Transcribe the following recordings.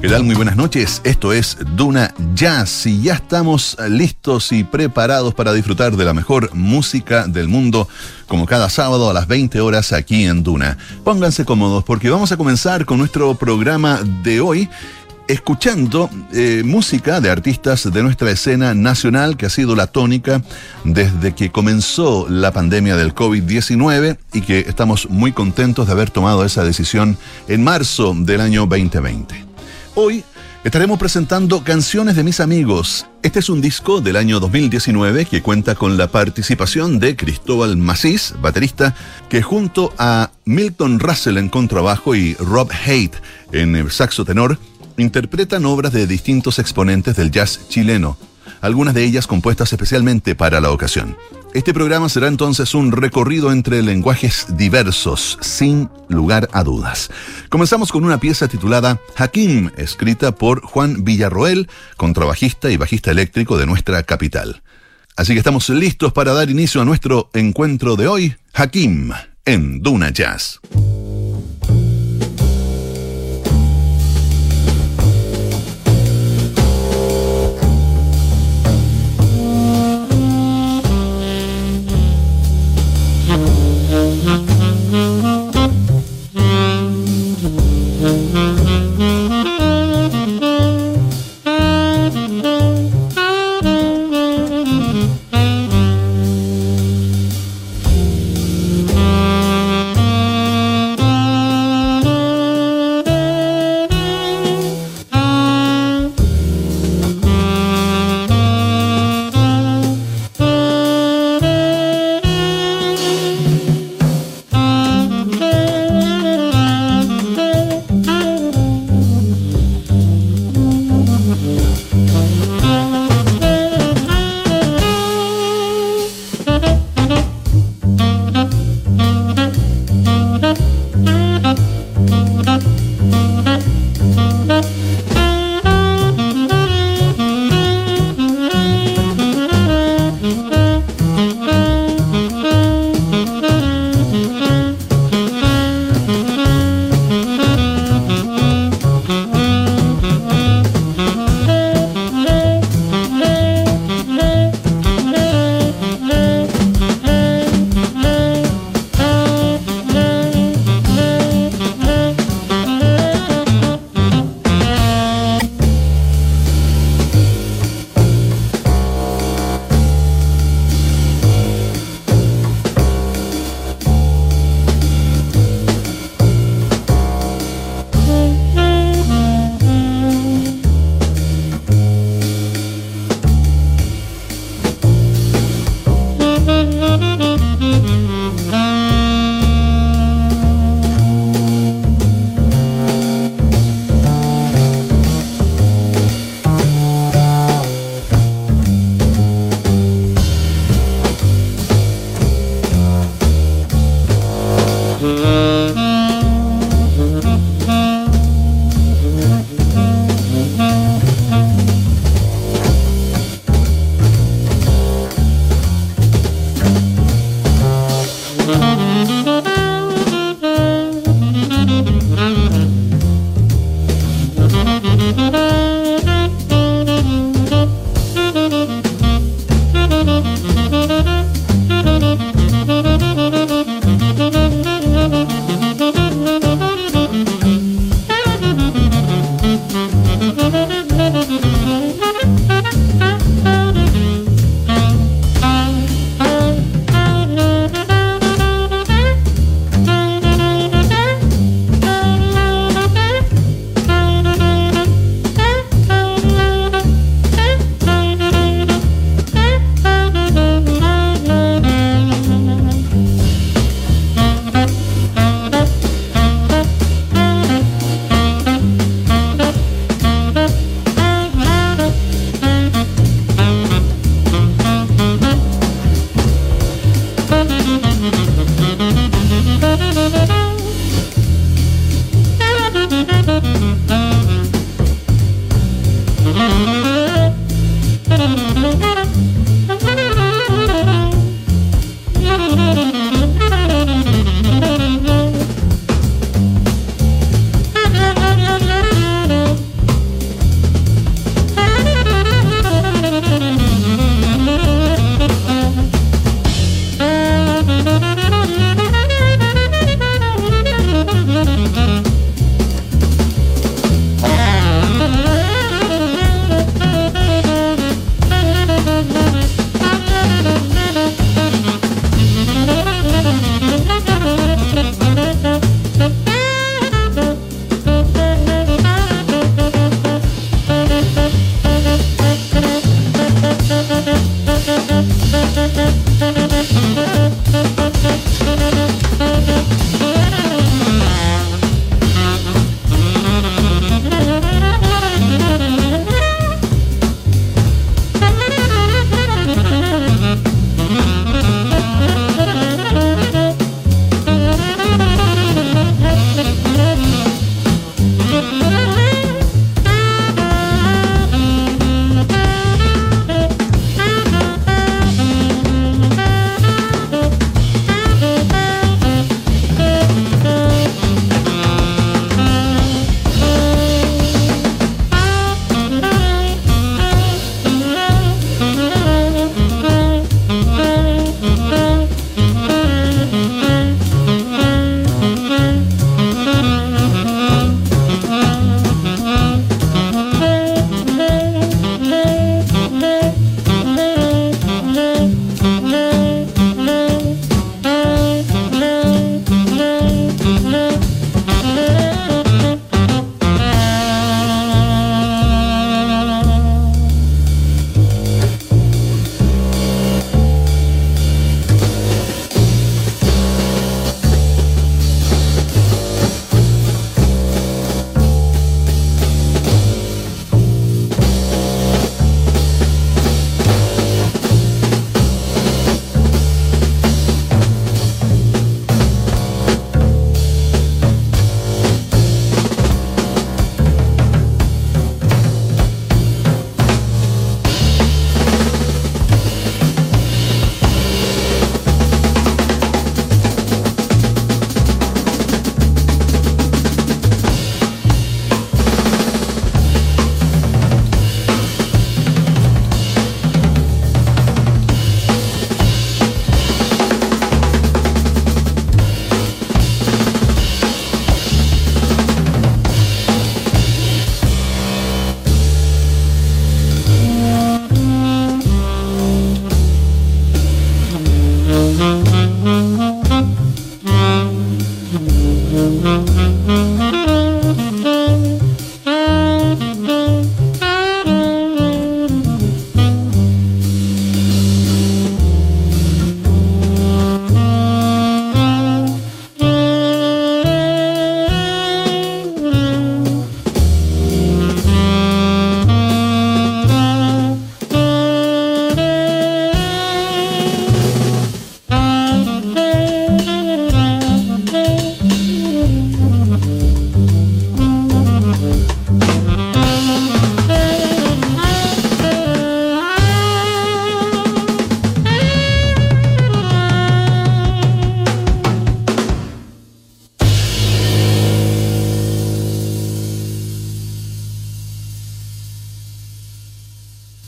¿Qué tal? Muy buenas noches. Esto es Duna Jazz y ya estamos listos y preparados para disfrutar de la mejor música del mundo, como cada sábado a las 20 horas aquí en Duna. Pónganse cómodos porque vamos a comenzar con nuestro programa de hoy escuchando eh, música de artistas de nuestra escena nacional que ha sido la tónica desde que comenzó la pandemia del COVID-19 y que estamos muy contentos de haber tomado esa decisión en marzo del año 2020. Hoy estaremos presentando Canciones de mis amigos. Este es un disco del año 2019 que cuenta con la participación de Cristóbal Macís, baterista, que junto a Milton Russell en contrabajo y Rob Haight en el saxo tenor, interpretan obras de distintos exponentes del jazz chileno, algunas de ellas compuestas especialmente para la ocasión. Este programa será entonces un recorrido entre lenguajes diversos, sin lugar a dudas. Comenzamos con una pieza titulada Hakim, escrita por Juan Villarroel, contrabajista y bajista eléctrico de nuestra capital. Así que estamos listos para dar inicio a nuestro encuentro de hoy, Hakim, en Duna Jazz.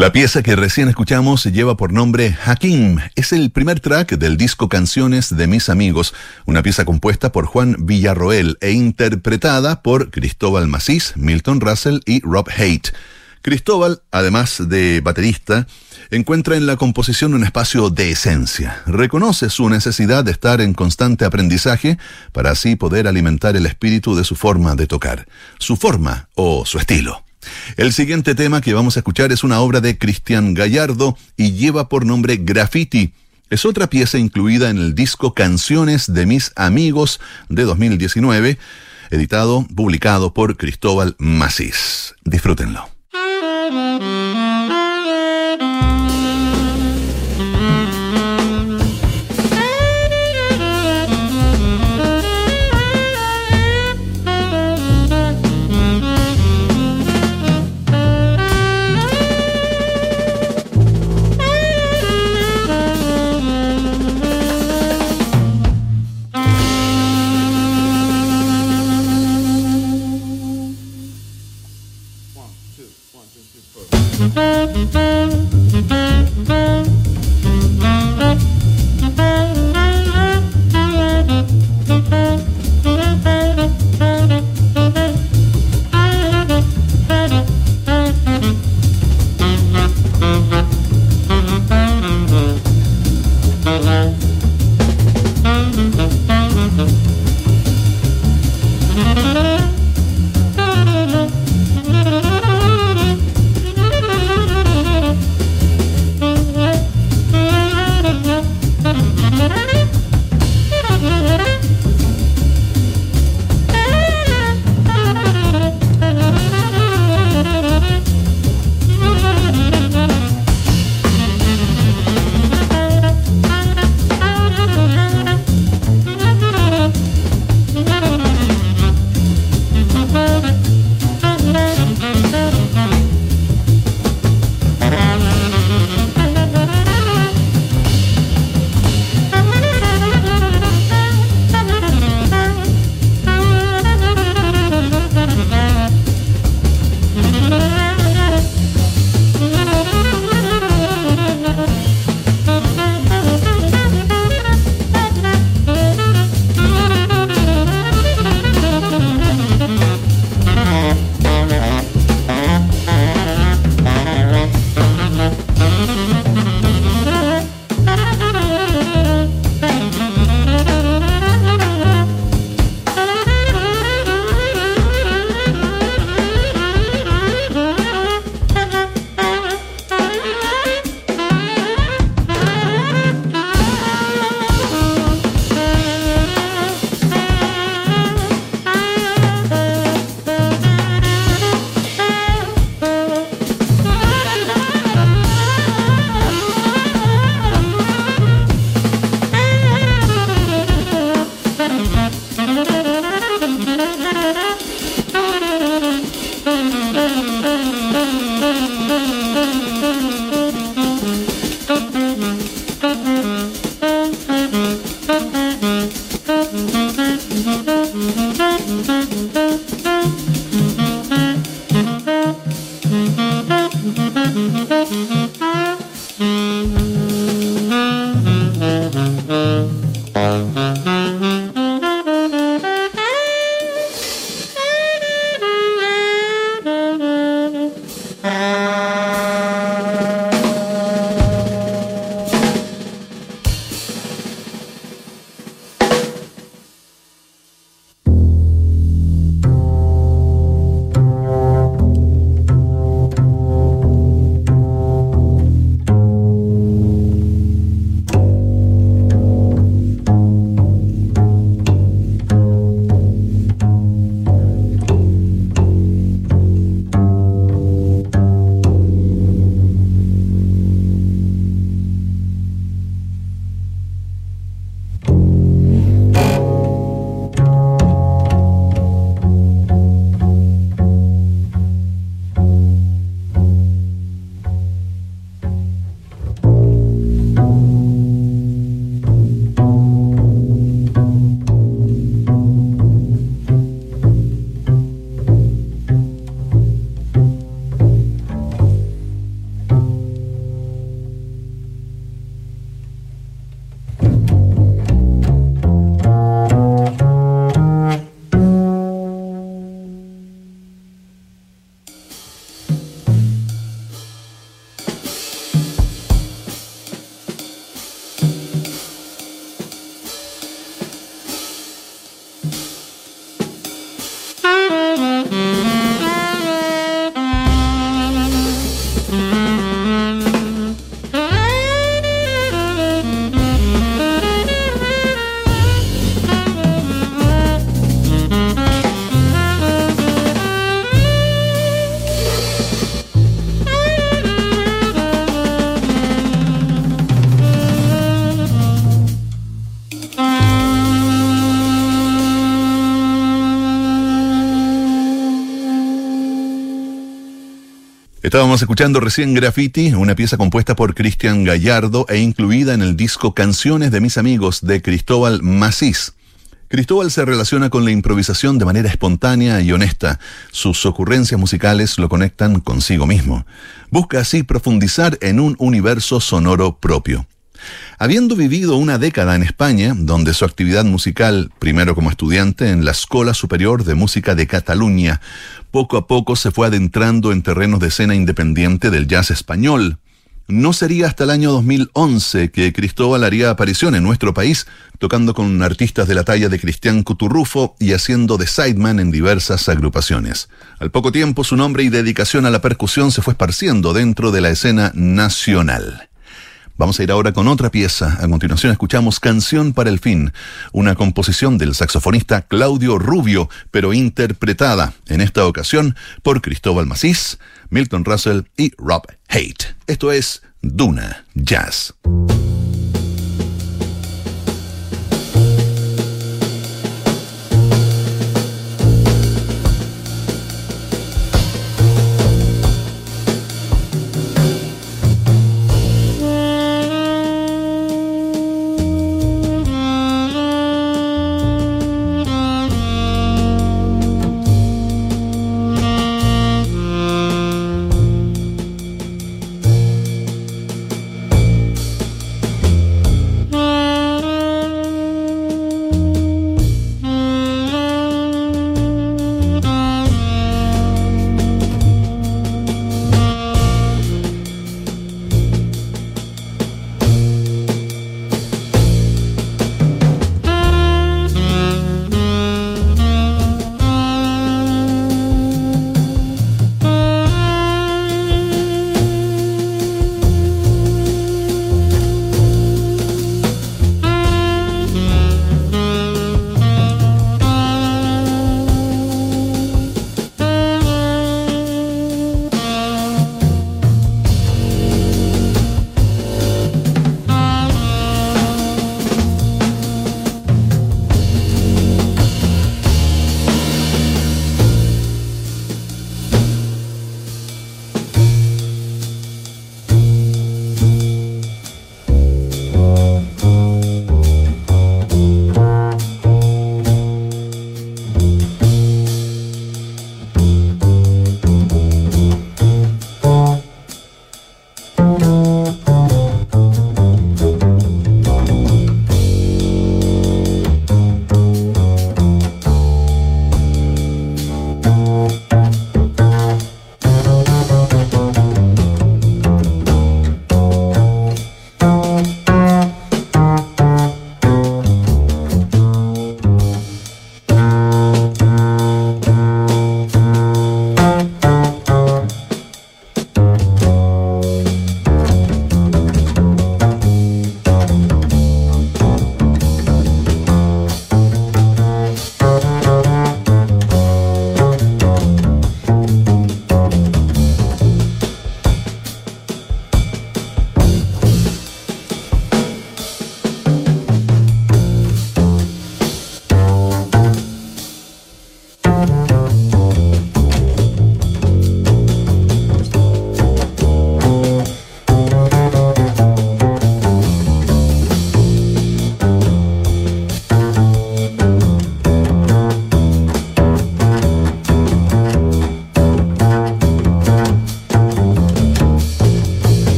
La pieza que recién escuchamos lleva por nombre Hakim. Es el primer track del disco Canciones de mis amigos, una pieza compuesta por Juan Villarroel e interpretada por Cristóbal Macís, Milton Russell y Rob Haight. Cristóbal, además de baterista, encuentra en la composición un espacio de esencia. Reconoce su necesidad de estar en constante aprendizaje para así poder alimentar el espíritu de su forma de tocar, su forma o su estilo. El siguiente tema que vamos a escuchar es una obra de Cristian Gallardo y lleva por nombre Graffiti. Es otra pieza incluida en el disco Canciones de mis amigos de 2019, editado, publicado por Cristóbal Macís. Disfrútenlo. Estábamos escuchando recién Graffiti, una pieza compuesta por Cristian Gallardo e incluida en el disco Canciones de mis amigos de Cristóbal Macís. Cristóbal se relaciona con la improvisación de manera espontánea y honesta. Sus ocurrencias musicales lo conectan consigo mismo. Busca así profundizar en un universo sonoro propio. Habiendo vivido una década en España, donde su actividad musical, primero como estudiante en la Escuela Superior de Música de Cataluña, poco a poco se fue adentrando en terrenos de escena independiente del jazz español. No sería hasta el año 2011 que Cristóbal haría aparición en nuestro país, tocando con artistas de la talla de Cristian Cuturrufo y haciendo de sideman en diversas agrupaciones. Al poco tiempo su nombre y dedicación a la percusión se fue esparciendo dentro de la escena nacional. Vamos a ir ahora con otra pieza. A continuación escuchamos Canción para el Fin, una composición del saxofonista Claudio Rubio, pero interpretada en esta ocasión por Cristóbal Macís, Milton Russell y Rob Haight. Esto es Duna Jazz.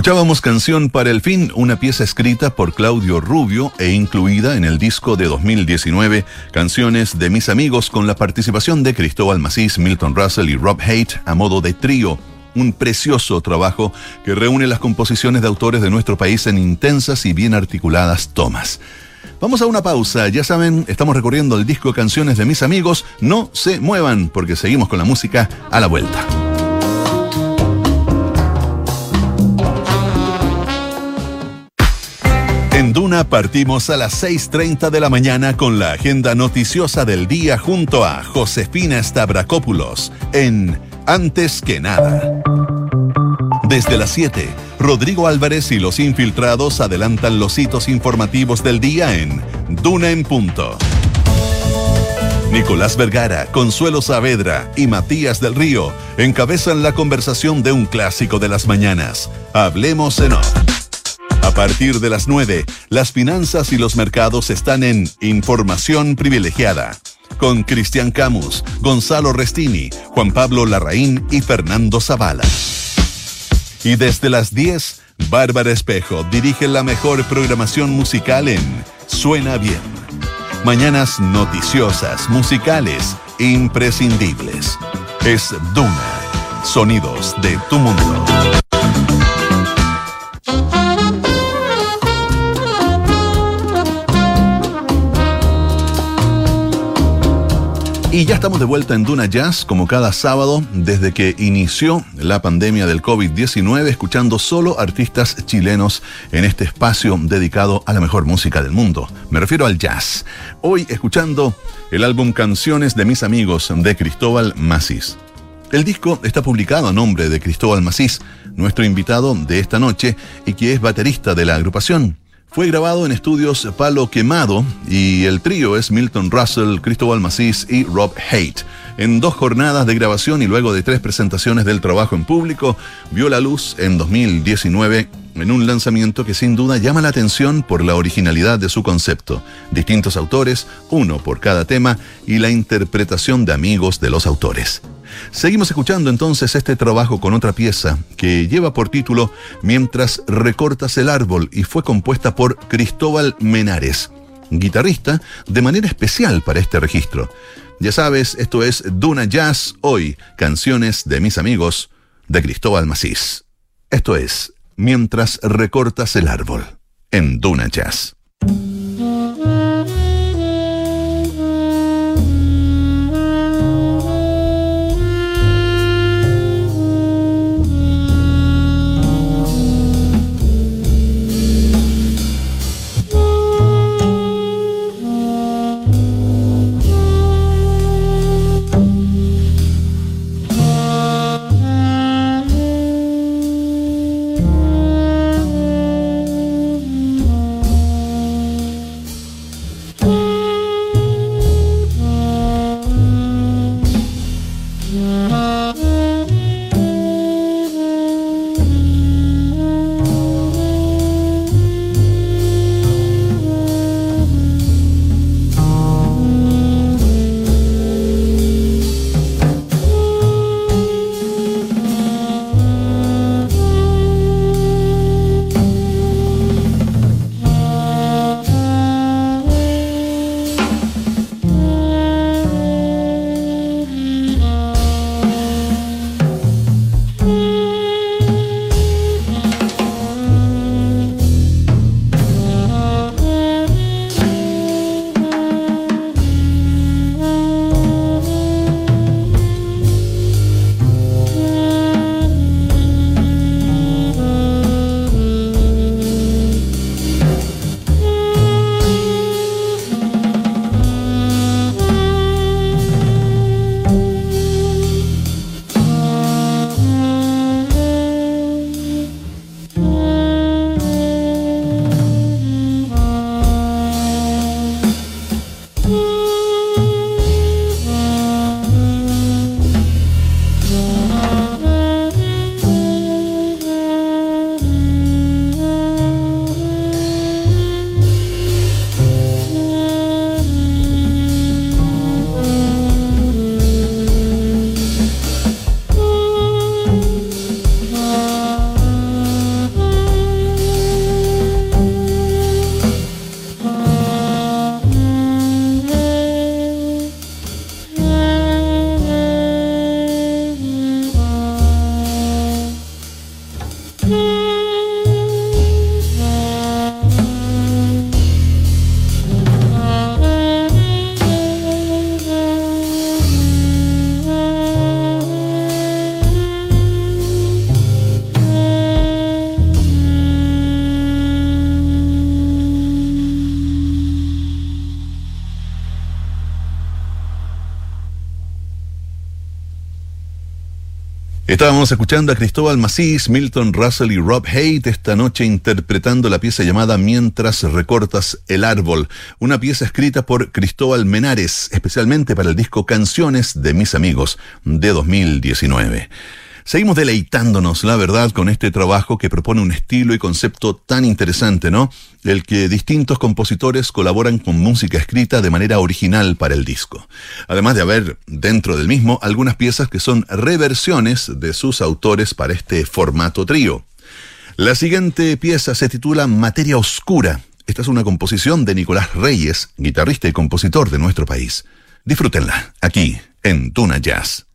Escuchábamos Canción para el Fin, una pieza escrita por Claudio Rubio e incluida en el disco de 2019, Canciones de mis amigos, con la participación de Cristóbal Macís, Milton Russell y Rob Haight a modo de trío. Un precioso trabajo que reúne las composiciones de autores de nuestro país en intensas y bien articuladas tomas. Vamos a una pausa, ya saben, estamos recorriendo el disco Canciones de mis amigos, no se muevan porque seguimos con la música a la vuelta. Partimos a las 6.30 de la mañana con la agenda noticiosa del día junto a Josefina Stavrakopoulos en Antes que nada. Desde las 7, Rodrigo Álvarez y los infiltrados adelantan los hitos informativos del día en Duna en Punto. Nicolás Vergara, Consuelo Saavedra y Matías del Río encabezan la conversación de un clásico de las mañanas. Hablemos en off. Partir de las 9, las finanzas y los mercados están en Información Privilegiada. Con Cristian Camus, Gonzalo Restini, Juan Pablo Larraín y Fernando Zavala. Y desde las 10, Bárbara Espejo dirige la mejor programación musical en Suena Bien. Mañanas noticiosas, musicales, imprescindibles. Es Duna. Sonidos de tu mundo. Y ya estamos de vuelta en Duna Jazz, como cada sábado, desde que inició la pandemia del COVID-19, escuchando solo artistas chilenos en este espacio dedicado a la mejor música del mundo. Me refiero al jazz. Hoy escuchando el álbum Canciones de mis amigos de Cristóbal Macís. El disco está publicado a nombre de Cristóbal Macís, nuestro invitado de esta noche y que es baterista de la agrupación. Fue grabado en estudios Palo Quemado y el trío es Milton Russell, Cristóbal Macís y Rob Haight. En dos jornadas de grabación y luego de tres presentaciones del trabajo en público, vio la luz en 2019 en un lanzamiento que sin duda llama la atención por la originalidad de su concepto. Distintos autores, uno por cada tema, y la interpretación de amigos de los autores. Seguimos escuchando entonces este trabajo con otra pieza que lleva por título Mientras recortas el árbol y fue compuesta por Cristóbal Menares, guitarrista de manera especial para este registro. Ya sabes, esto es Duna Jazz hoy, canciones de mis amigos de Cristóbal Macís. Esto es Mientras recortas el árbol en Duna Jazz. Estábamos escuchando a Cristóbal Macís, Milton Russell y Rob Haight esta noche interpretando la pieza llamada Mientras recortas el árbol, una pieza escrita por Cristóbal Menares, especialmente para el disco Canciones de mis amigos de 2019. Seguimos deleitándonos, la verdad, con este trabajo que propone un estilo y concepto tan interesante, ¿no? El que distintos compositores colaboran con música escrita de manera original para el disco. Además de haber dentro del mismo algunas piezas que son reversiones de sus autores para este formato trío. La siguiente pieza se titula Materia Oscura. Esta es una composición de Nicolás Reyes, guitarrista y compositor de nuestro país. Disfrútenla aquí en Tuna Jazz.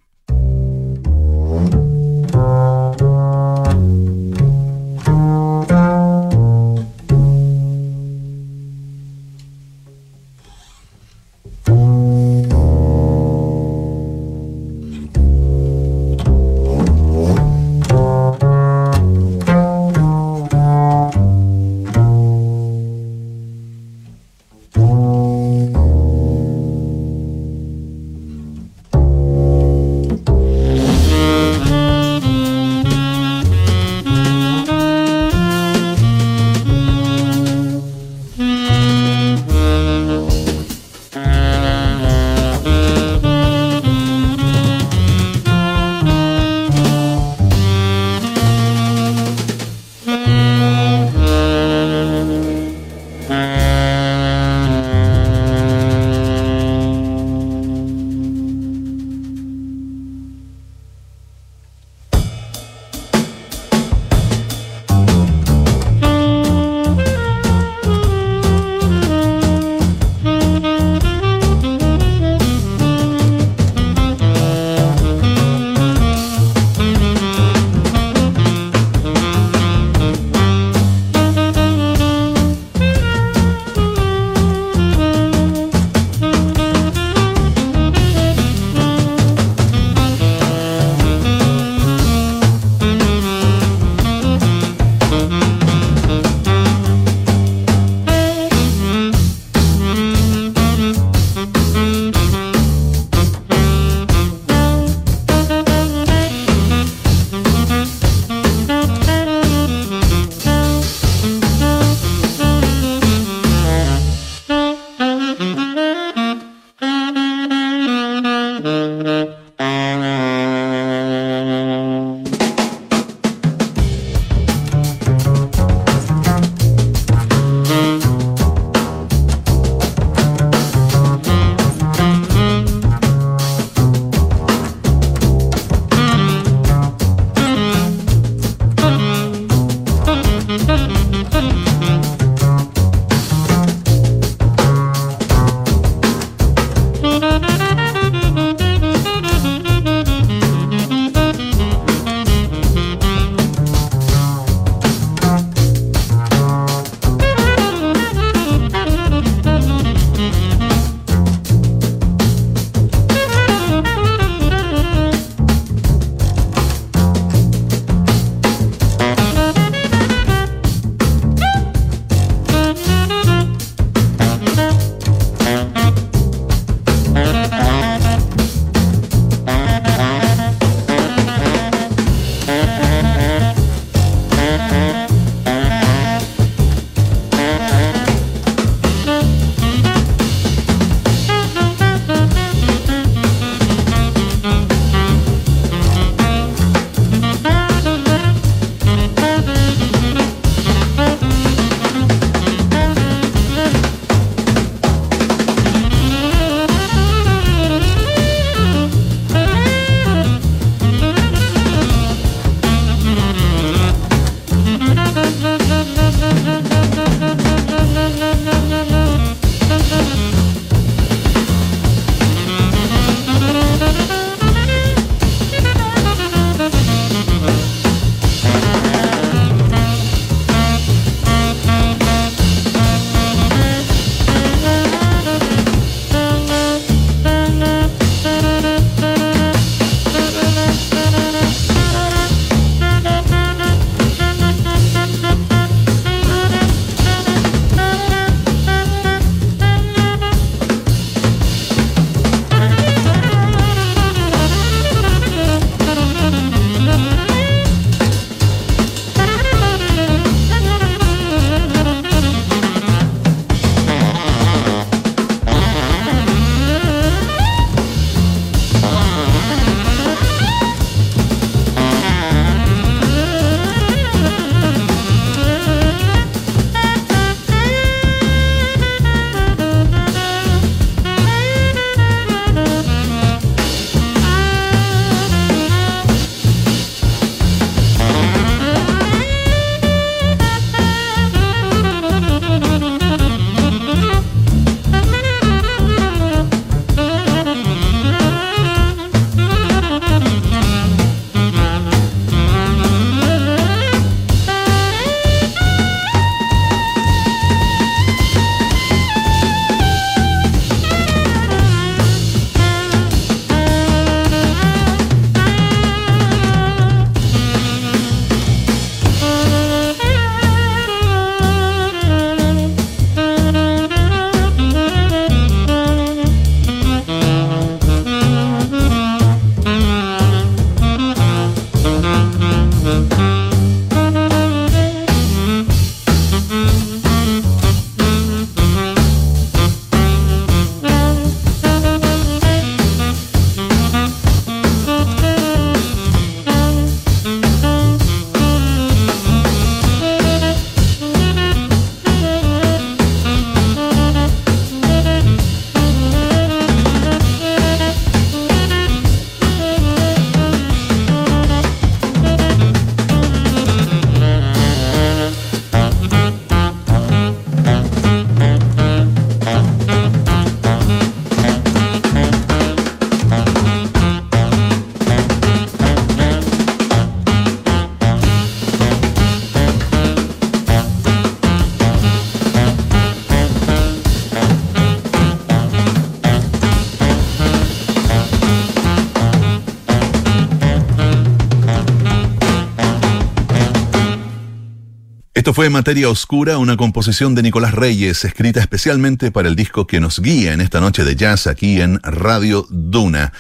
Esto fue Materia Oscura, una composición de Nicolás Reyes, escrita especialmente para el disco que nos guía en esta noche de jazz aquí en Radio Duna.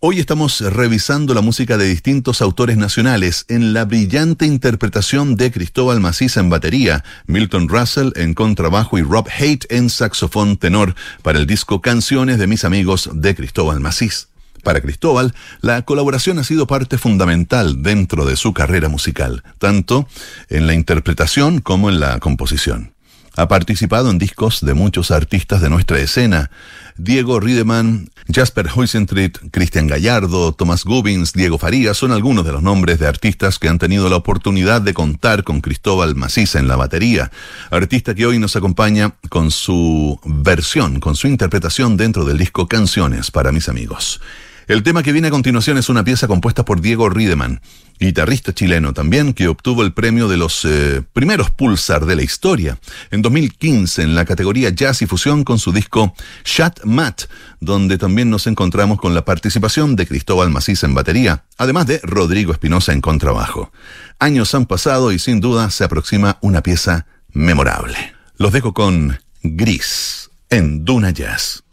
Hoy estamos revisando la música de distintos autores nacionales en la brillante interpretación de Cristóbal Macís en batería, Milton Russell en contrabajo y Rob Haight en saxofón tenor para el disco Canciones de mis amigos de Cristóbal Macís. Para Cristóbal, la colaboración ha sido parte fundamental dentro de su carrera musical, tanto en la interpretación como en la composición. Ha participado en discos de muchos artistas de nuestra escena, Diego Riedemann, Jasper Huisentrit, Cristian Gallardo, Tomás Gubbins, Diego Farías son algunos de los nombres de artistas que han tenido la oportunidad de contar con Cristóbal Maciza en la batería, artista que hoy nos acompaña con su versión, con su interpretación dentro del disco Canciones para mis amigos. El tema que viene a continuación es una pieza compuesta por Diego Riedemann, guitarrista chileno también, que obtuvo el premio de los eh, primeros Pulsar de la historia en 2015 en la categoría Jazz y Fusión con su disco Chat Mat, donde también nos encontramos con la participación de Cristóbal Macís en batería, además de Rodrigo Espinosa en contrabajo. Años han pasado y sin duda se aproxima una pieza memorable. Los dejo con Gris en Duna Jazz.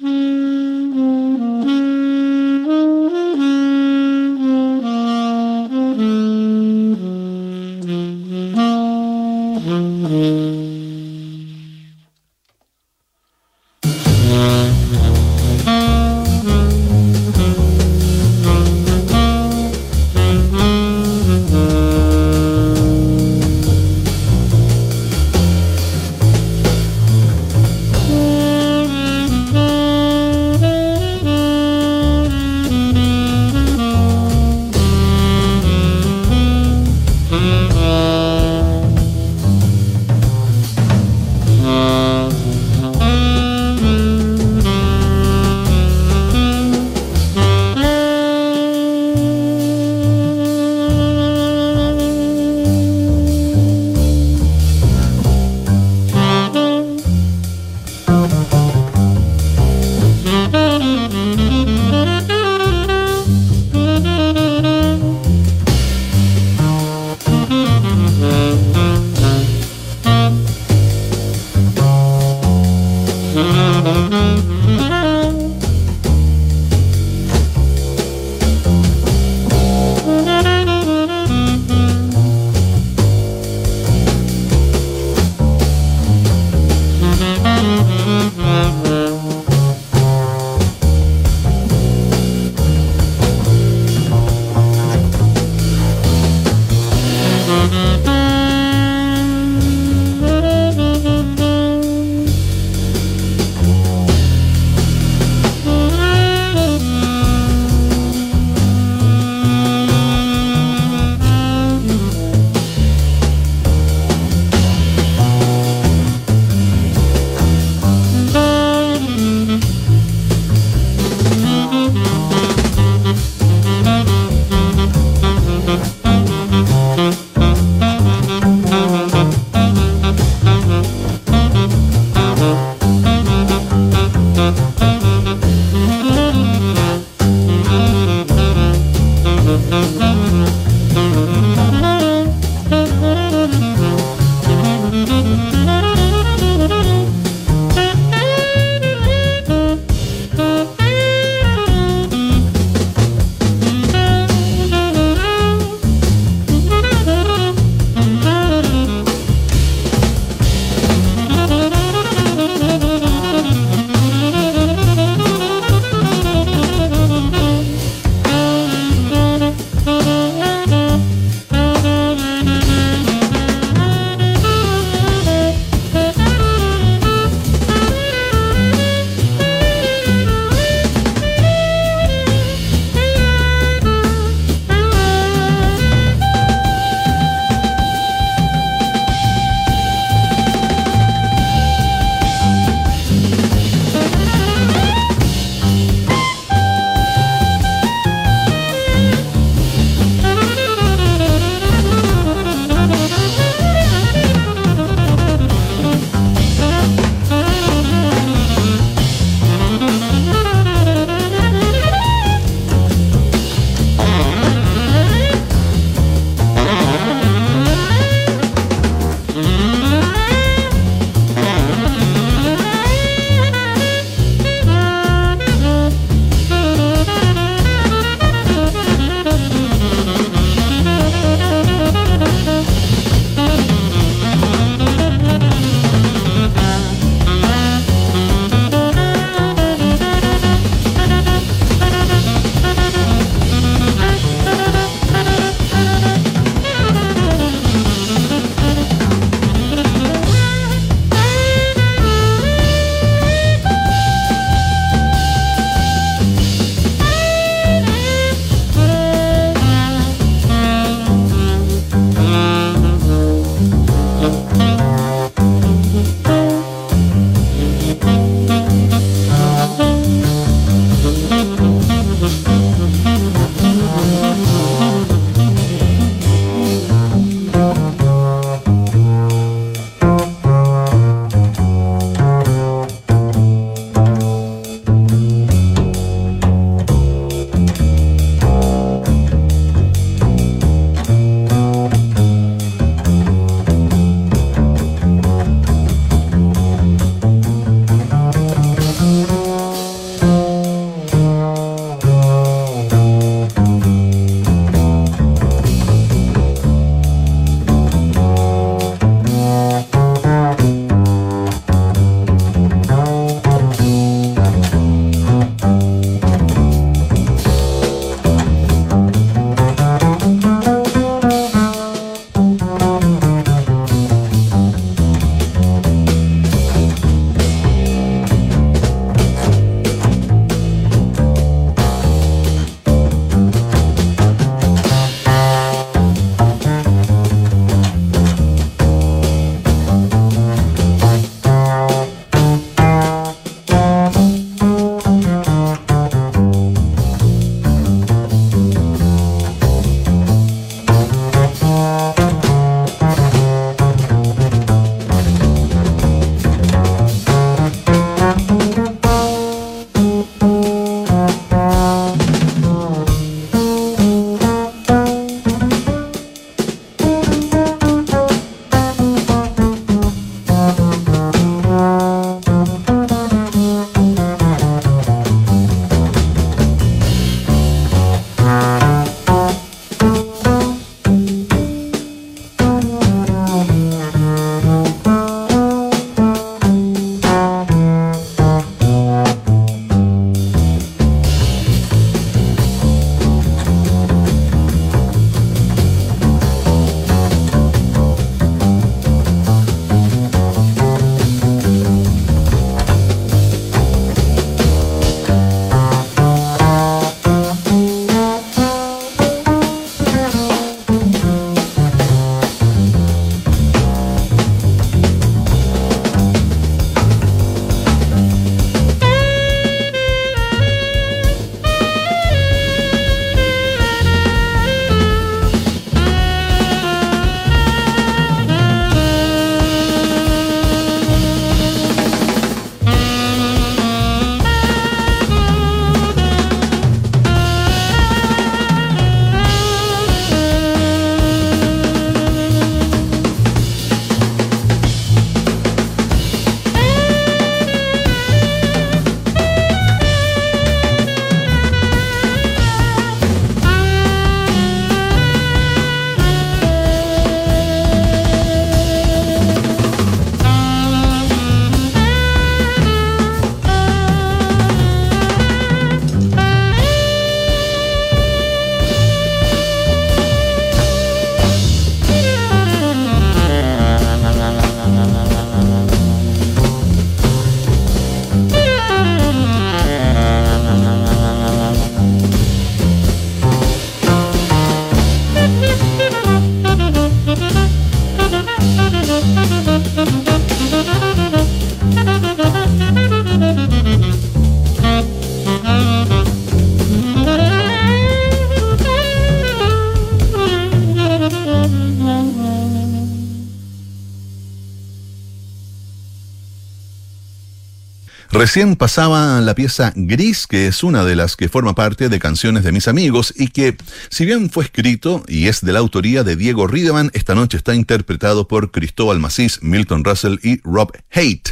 Recién pasaba la pieza Gris, que es una de las que forma parte de Canciones de mis amigos y que, si bien fue escrito y es de la autoría de Diego Riedemann, esta noche está interpretado por Cristóbal Macís, Milton Russell y Rob Haight.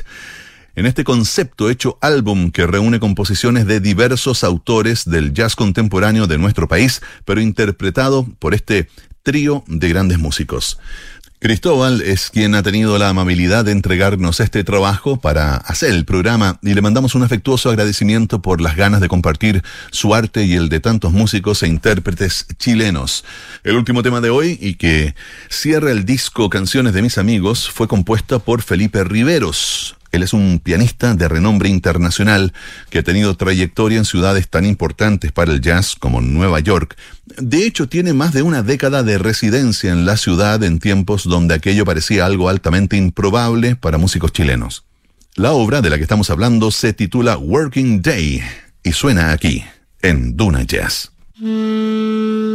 En este concepto hecho álbum que reúne composiciones de diversos autores del jazz contemporáneo de nuestro país, pero interpretado por este trío de grandes músicos. Cristóbal es quien ha tenido la amabilidad de entregarnos este trabajo para hacer el programa y le mandamos un afectuoso agradecimiento por las ganas de compartir su arte y el de tantos músicos e intérpretes chilenos. El último tema de hoy y que cierra el disco Canciones de mis amigos fue compuesta por Felipe Riveros, él es un pianista de renombre internacional que ha tenido trayectoria en ciudades tan importantes para el jazz como Nueva York. De hecho, tiene más de una década de residencia en la ciudad en tiempos donde aquello parecía algo altamente improbable para músicos chilenos. La obra de la que estamos hablando se titula Working Day y suena aquí, en Duna Jazz. Y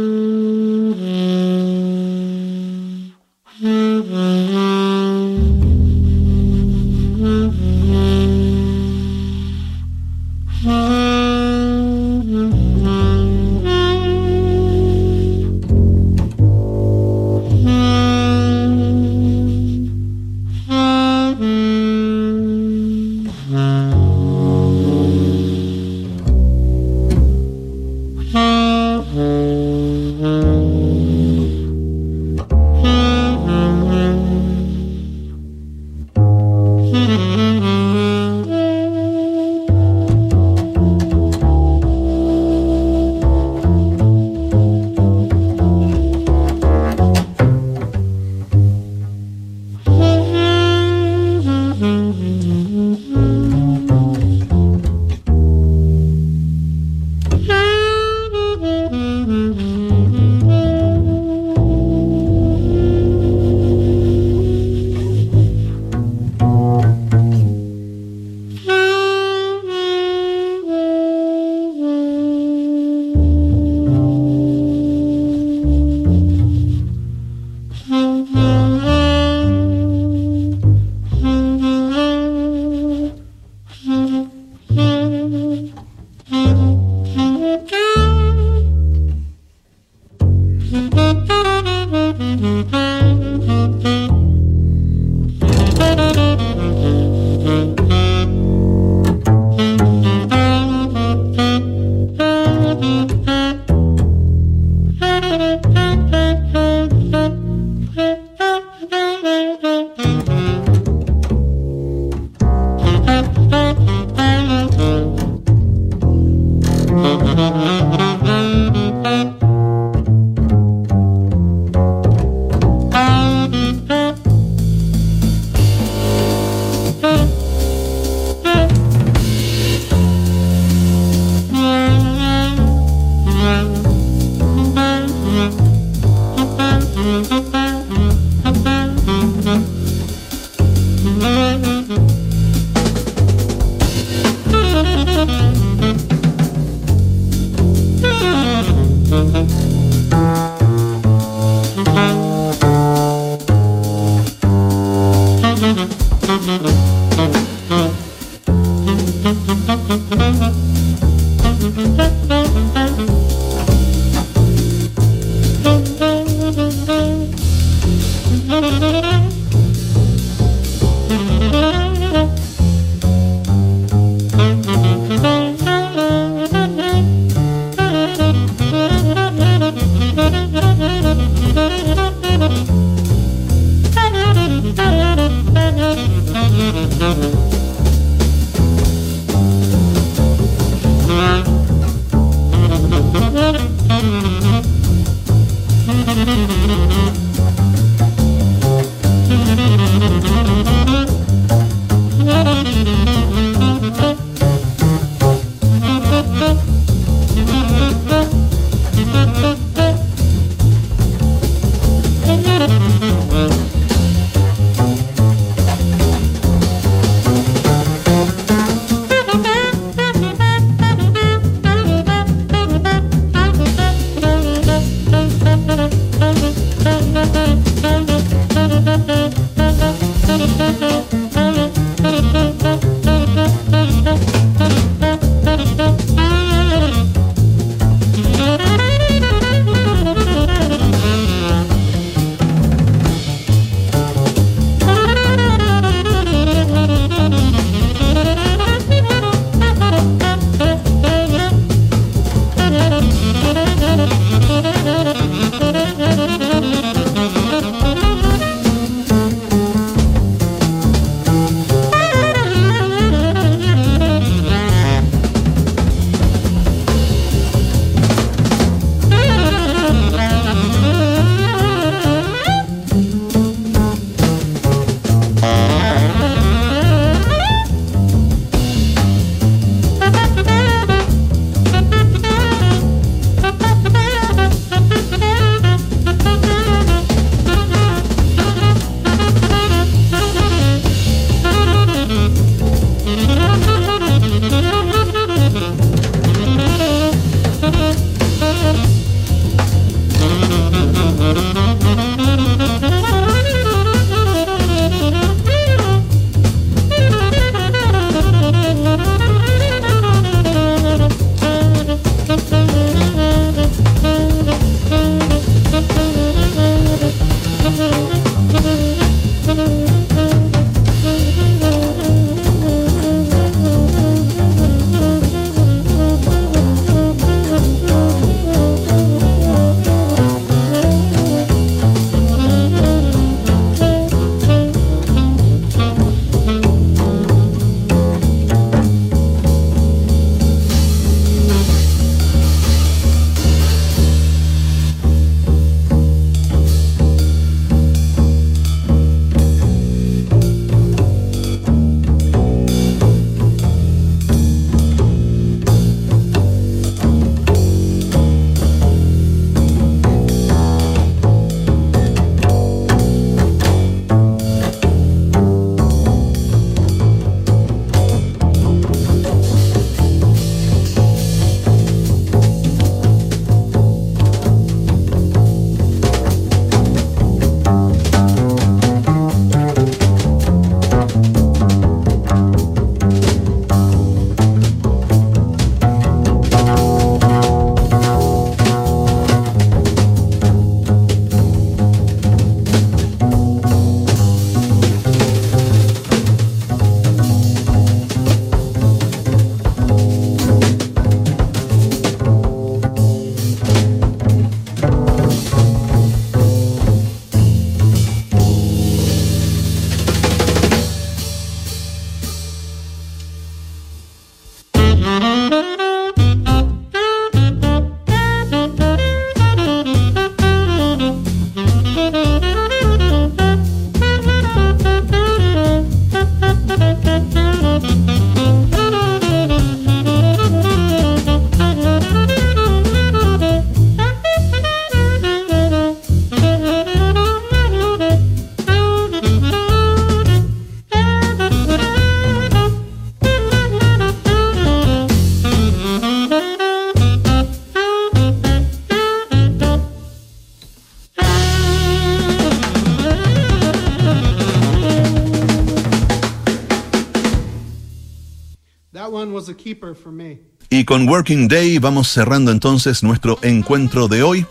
con Working Day vamos cerrando entonces nuestro encuentro de hoy.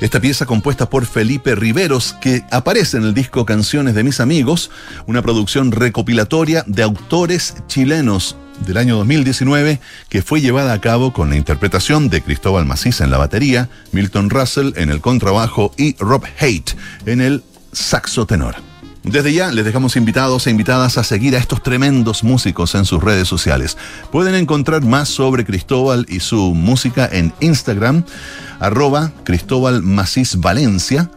Esta pieza compuesta por Felipe Riveros, que aparece en el disco Canciones de mis amigos, una producción recopilatoria de autores chilenos del año 2019 que fue llevada a cabo con la interpretación de Cristóbal Macís en la batería, Milton Russell en el contrabajo y Rob Haight en el saxo tenor. Desde ya les dejamos invitados e invitadas a seguir a estos tremendos músicos en sus redes sociales. Pueden encontrar más sobre Cristóbal y su música en Instagram, arroba Cristóbal Macís Valencia,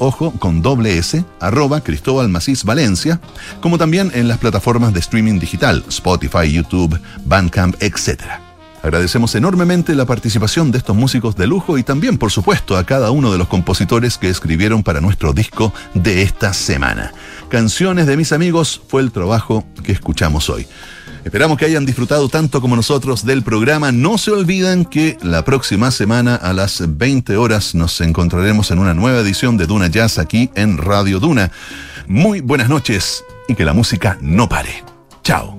ojo, con doble S, arroba Cristóbal Valencia, como también en las plataformas de streaming digital, Spotify, YouTube, Bandcamp, etcétera. Agradecemos enormemente la participación de estos músicos de lujo y también, por supuesto, a cada uno de los compositores que escribieron para nuestro disco de esta semana. Canciones de mis amigos fue el trabajo que escuchamos hoy. Esperamos que hayan disfrutado tanto como nosotros del programa. No se olviden que la próxima semana a las 20 horas nos encontraremos en una nueva edición de Duna Jazz aquí en Radio Duna. Muy buenas noches y que la música no pare. Chao.